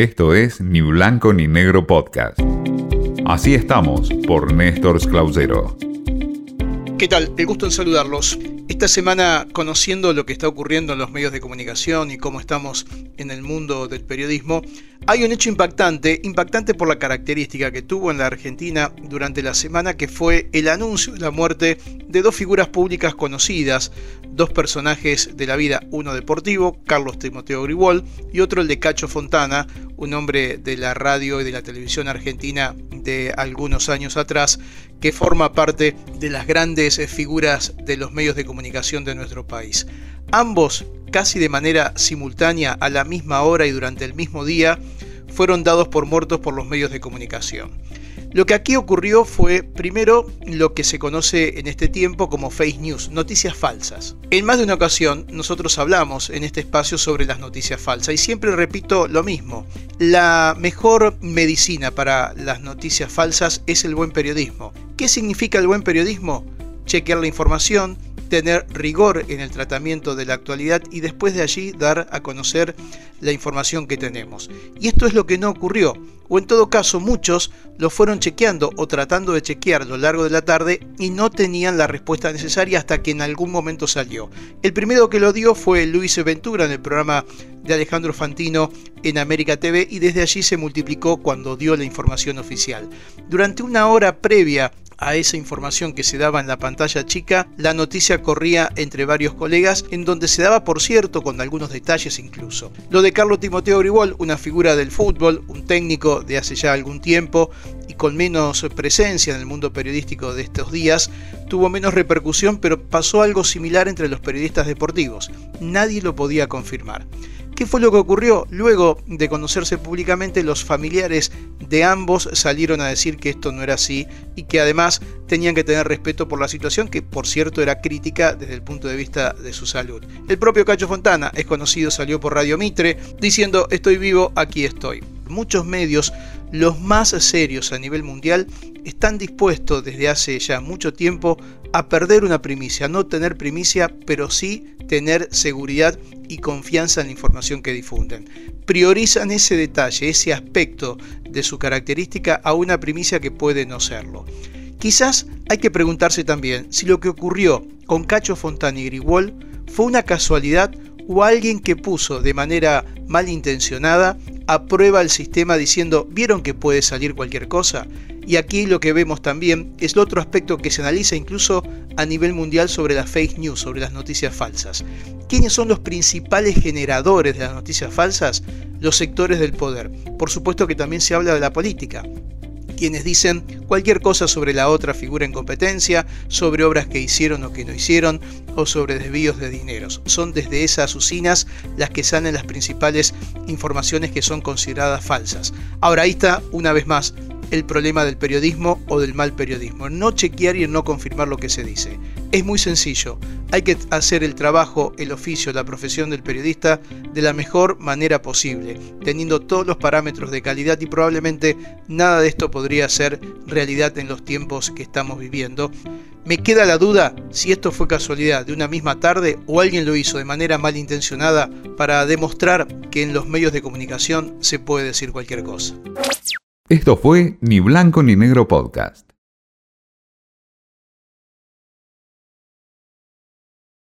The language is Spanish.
Esto es Ni Blanco ni Negro Podcast. Así estamos por Néstor Clausero. ¿Qué tal? El gusto en saludarlos. Esta semana, conociendo lo que está ocurriendo en los medios de comunicación y cómo estamos en el mundo del periodismo, hay un hecho impactante, impactante por la característica que tuvo en la Argentina durante la semana, que fue el anuncio de la muerte de dos figuras públicas conocidas, dos personajes de la vida, uno deportivo, Carlos Timoteo Gribol, y otro el de Cacho Fontana, un hombre de la radio y de la televisión argentina de algunos años atrás, que forma parte de las grandes figuras de los medios de comunicación de nuestro país. Ambos casi de manera simultánea, a la misma hora y durante el mismo día, fueron dados por muertos por los medios de comunicación. Lo que aquí ocurrió fue, primero, lo que se conoce en este tiempo como fake news, noticias falsas. En más de una ocasión, nosotros hablamos en este espacio sobre las noticias falsas y siempre repito lo mismo. La mejor medicina para las noticias falsas es el buen periodismo. ¿Qué significa el buen periodismo? Chequear la información, tener rigor en el tratamiento de la actualidad y después de allí dar a conocer la información que tenemos. Y esto es lo que no ocurrió, o en todo caso muchos lo fueron chequeando o tratando de chequear a lo largo de la tarde y no tenían la respuesta necesaria hasta que en algún momento salió. El primero que lo dio fue Luis Ventura en el programa de Alejandro Fantino en América TV y desde allí se multiplicó cuando dio la información oficial. Durante una hora previa a esa información que se daba en la pantalla chica, la noticia corría entre varios colegas, en donde se daba, por cierto, con algunos detalles incluso. Lo de Carlos Timoteo Gribol, una figura del fútbol, un técnico de hace ya algún tiempo y con menos presencia en el mundo periodístico de estos días, tuvo menos repercusión, pero pasó algo similar entre los periodistas deportivos. Nadie lo podía confirmar. ¿Qué fue lo que ocurrió? Luego de conocerse públicamente, los familiares de ambos salieron a decir que esto no era así y que además tenían que tener respeto por la situación, que por cierto era crítica desde el punto de vista de su salud. El propio Cacho Fontana, es conocido, salió por Radio Mitre diciendo estoy vivo, aquí estoy. Muchos medios, los más serios a nivel mundial, están dispuestos desde hace ya mucho tiempo a perder una primicia, no tener primicia, pero sí tener seguridad y confianza en la información que difunden. Priorizan ese detalle, ese aspecto de su característica a una primicia que puede no serlo. Quizás hay que preguntarse también si lo que ocurrió con Cacho Fontana y Grigol fue una casualidad o alguien que puso de manera malintencionada a prueba el sistema diciendo, ¿vieron que puede salir cualquier cosa? Y aquí lo que vemos también es el otro aspecto que se analiza incluso a nivel mundial sobre las fake news, sobre las noticias falsas. ¿Quiénes son los principales generadores de las noticias falsas? Los sectores del poder. Por supuesto que también se habla de la política quienes dicen cualquier cosa sobre la otra figura en competencia, sobre obras que hicieron o que no hicieron, o sobre desvíos de dineros. Son desde esas usinas las que salen las principales informaciones que son consideradas falsas. Ahora ahí está, una vez más, el problema del periodismo o del mal periodismo. No chequear y no confirmar lo que se dice. Es muy sencillo. Hay que hacer el trabajo, el oficio, la profesión del periodista de la mejor manera posible, teniendo todos los parámetros de calidad y probablemente nada de esto podría ser realidad en los tiempos que estamos viviendo. Me queda la duda si esto fue casualidad de una misma tarde o alguien lo hizo de manera malintencionada para demostrar que en los medios de comunicación se puede decir cualquier cosa. Esto fue Ni Blanco ni Negro Podcast.